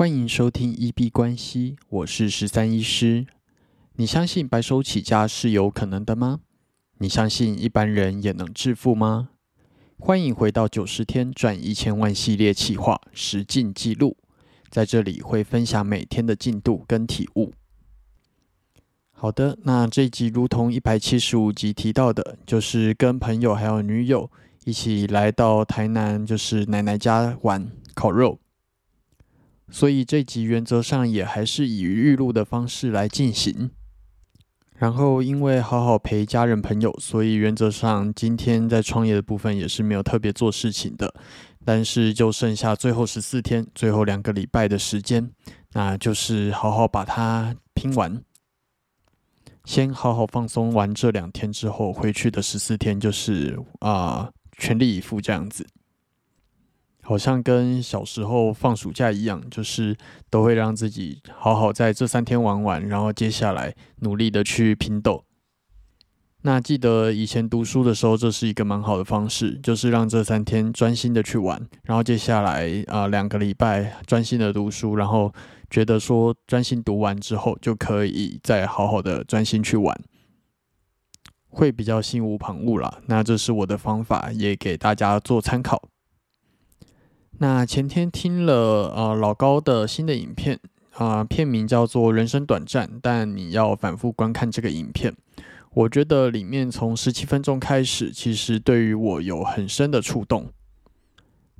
欢迎收听一 B 关系，我是十三医师。你相信白手起家是有可能的吗？你相信一般人也能致富吗？欢迎回到九十天赚一千万系列企划实进记录，在这里会分享每天的进度跟体悟。好的，那这集如同一百七十五集提到的，就是跟朋友还有女友一起来到台南，就是奶奶家玩烤肉。所以这集原则上也还是以预录的方式来进行。然后因为好好陪家人朋友，所以原则上今天在创业的部分也是没有特别做事情的。但是就剩下最后十四天，最后两个礼拜的时间，那就是好好把它拼完。先好好放松完这两天之后，回去的十四天就是啊全力以赴这样子。好像跟小时候放暑假一样，就是都会让自己好好在这三天玩完，然后接下来努力的去拼斗。那记得以前读书的时候，这是一个蛮好的方式，就是让这三天专心的去玩，然后接下来啊两个礼拜专心的读书，然后觉得说专心读完之后，就可以再好好的专心去玩，会比较心无旁骛啦。那这是我的方法，也给大家做参考。那前天听了呃老高的新的影片啊，片名叫做《人生短暂》，但你要反复观看这个影片。我觉得里面从十七分钟开始，其实对于我有很深的触动。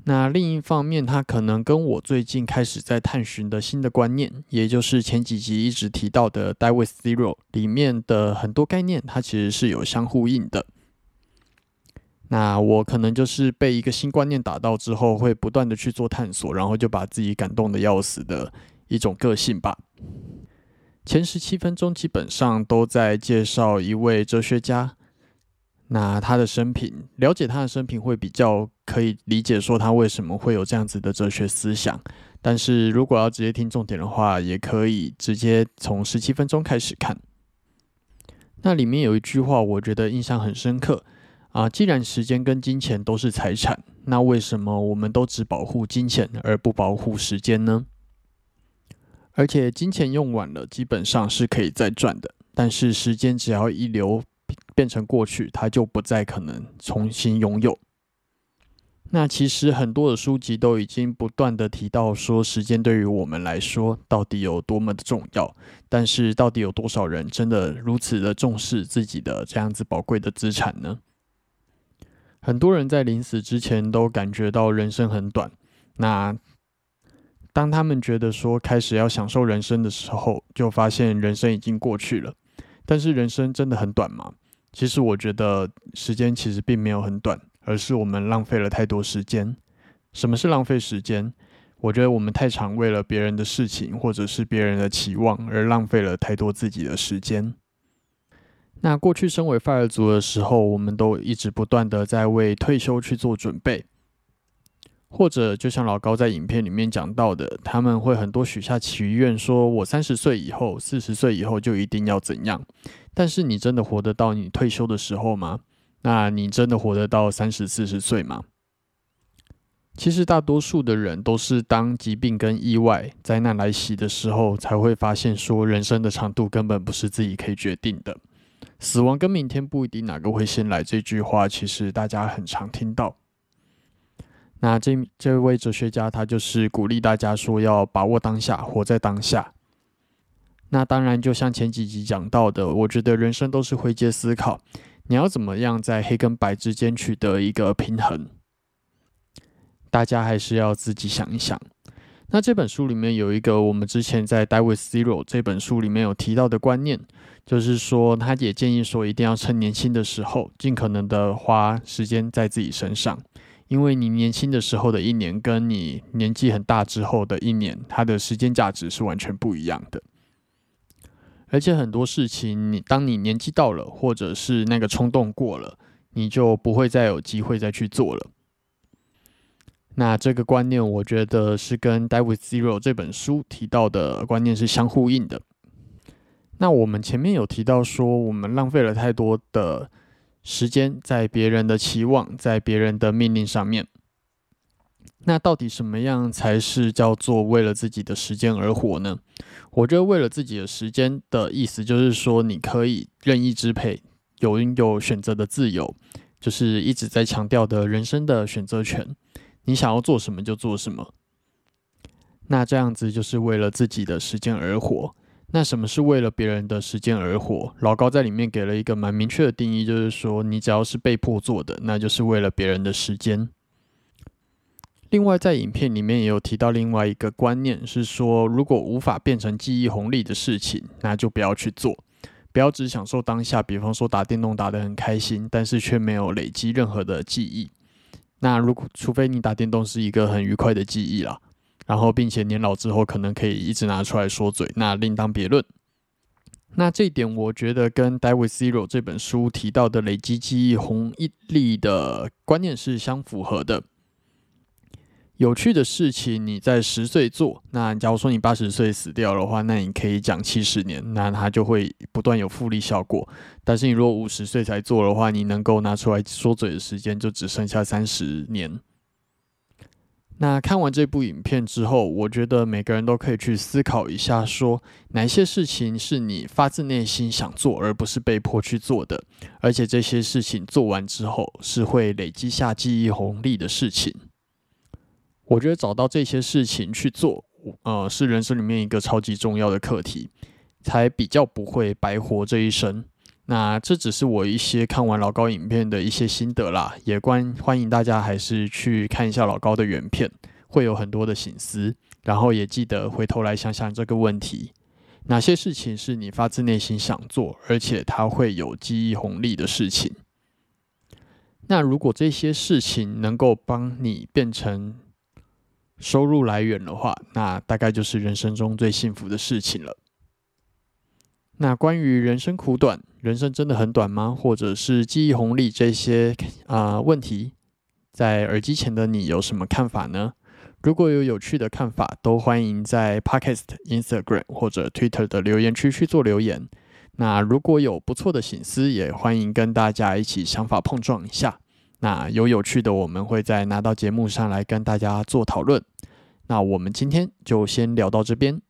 那另一方面，它可能跟我最近开始在探寻的新的观念，也就是前几集一直提到的《Die with Zero》里面的很多概念，它其实是有相呼应的。那我可能就是被一个新观念打到之后，会不断的去做探索，然后就把自己感动的要死的一种个性吧。前十七分钟基本上都在介绍一位哲学家，那他的生平，了解他的生平会比较可以理解说他为什么会有这样子的哲学思想。但是如果要直接听重点的话，也可以直接从十七分钟开始看。那里面有一句话，我觉得印象很深刻。啊，既然时间跟金钱都是财产，那为什么我们都只保护金钱而不保护时间呢？而且金钱用完了，基本上是可以再赚的，但是时间只要一流变成过去，它就不再可能重新拥有。那其实很多的书籍都已经不断的提到说，时间对于我们来说到底有多么的重要，但是到底有多少人真的如此的重视自己的这样子宝贵的资产呢？很多人在临死之前都感觉到人生很短。那当他们觉得说开始要享受人生的时候，就发现人生已经过去了。但是人生真的很短吗？其实我觉得时间其实并没有很短，而是我们浪费了太多时间。什么是浪费时间？我觉得我们太常为了别人的事情或者是别人的期望而浪费了太多自己的时间。那过去身为 fire 族的时候，我们都一直不断的在为退休去做准备，或者就像老高在影片里面讲到的，他们会很多许下祈愿，说我三十岁以后、四十岁以后就一定要怎样。但是你真的活得到你退休的时候吗？那你真的活得到三十四十岁吗？其实大多数的人都是当疾病跟意外灾难来袭的时候，才会发现说人生的长度根本不是自己可以决定的。死亡跟明天不一定哪个会先来，这句话其实大家很常听到。那这这位哲学家他就是鼓励大家说要把握当下，活在当下。那当然，就像前几集讲到的，我觉得人生都是灰阶思考，你要怎么样在黑跟白之间取得一个平衡，大家还是要自己想一想。那这本书里面有一个我们之前在《Die with Zero》这本书里面有提到的观念，就是说他也建议说一定要趁年轻的时候，尽可能的花时间在自己身上，因为你年轻的时候的一年，跟你年纪很大之后的一年，它的时间价值是完全不一样的。而且很多事情，你当你年纪到了，或者是那个冲动过了，你就不会再有机会再去做了。那这个观念，我觉得是跟《Die with Zero》这本书提到的观念是相呼应的。那我们前面有提到说，我们浪费了太多的时间在别人的期望、在别人的命令上面。那到底什么样才是叫做为了自己的时间而活呢？我觉得为了自己的时间的意思，就是说你可以任意支配，有拥有选择的自由，就是一直在强调的人生的选择权。你想要做什么就做什么。那这样子就是为了自己的时间而活。那什么是为了别人的时间而活？老高在里面给了一个蛮明确的定义，就是说你只要是被迫做的，那就是为了别人的时间。另外，在影片里面也有提到另外一个观念，是说如果无法变成记忆红利的事情，那就不要去做，不要只享受当下。比方说打电动打得很开心，但是却没有累积任何的记忆。那如果除非你打电动是一个很愉快的记忆啦，然后并且年老之后可能可以一直拿出来说嘴，那另当别论。那这一点我觉得跟《David Zero》这本书提到的累积记忆红利的观念是相符合的。有趣的事情你在十岁做，那假如说你八十岁死掉的话，那你可以讲七十年，那它就会不断有复利效果。但是你如果五十岁才做的话，你能够拿出来说嘴的时间就只剩下三十年。那看完这部影片之后，我觉得每个人都可以去思考一下，说哪些事情是你发自内心想做，而不是被迫去做的，而且这些事情做完之后是会累积下记忆红利的事情。我觉得找到这些事情去做，呃，是人生里面一个超级重要的课题，才比较不会白活这一生。那这只是我一些看完老高影片的一些心得啦，也关欢迎大家还是去看一下老高的原片，会有很多的醒思。然后也记得回头来想想这个问题：哪些事情是你发自内心想做，而且它会有记忆红利的事情？那如果这些事情能够帮你变成收入来源的话，那大概就是人生中最幸福的事情了。那关于人生苦短，人生真的很短吗？或者是记忆红利这些啊问题，在耳机前的你有什么看法呢？如果有有趣的看法，都欢迎在 Podcast、Instagram 或者 Twitter 的留言区去做留言。那如果有不错的醒思，也欢迎跟大家一起想法碰撞一下。那有有趣的，我们会再拿到节目上来跟大家做讨论。那我们今天就先聊到这边。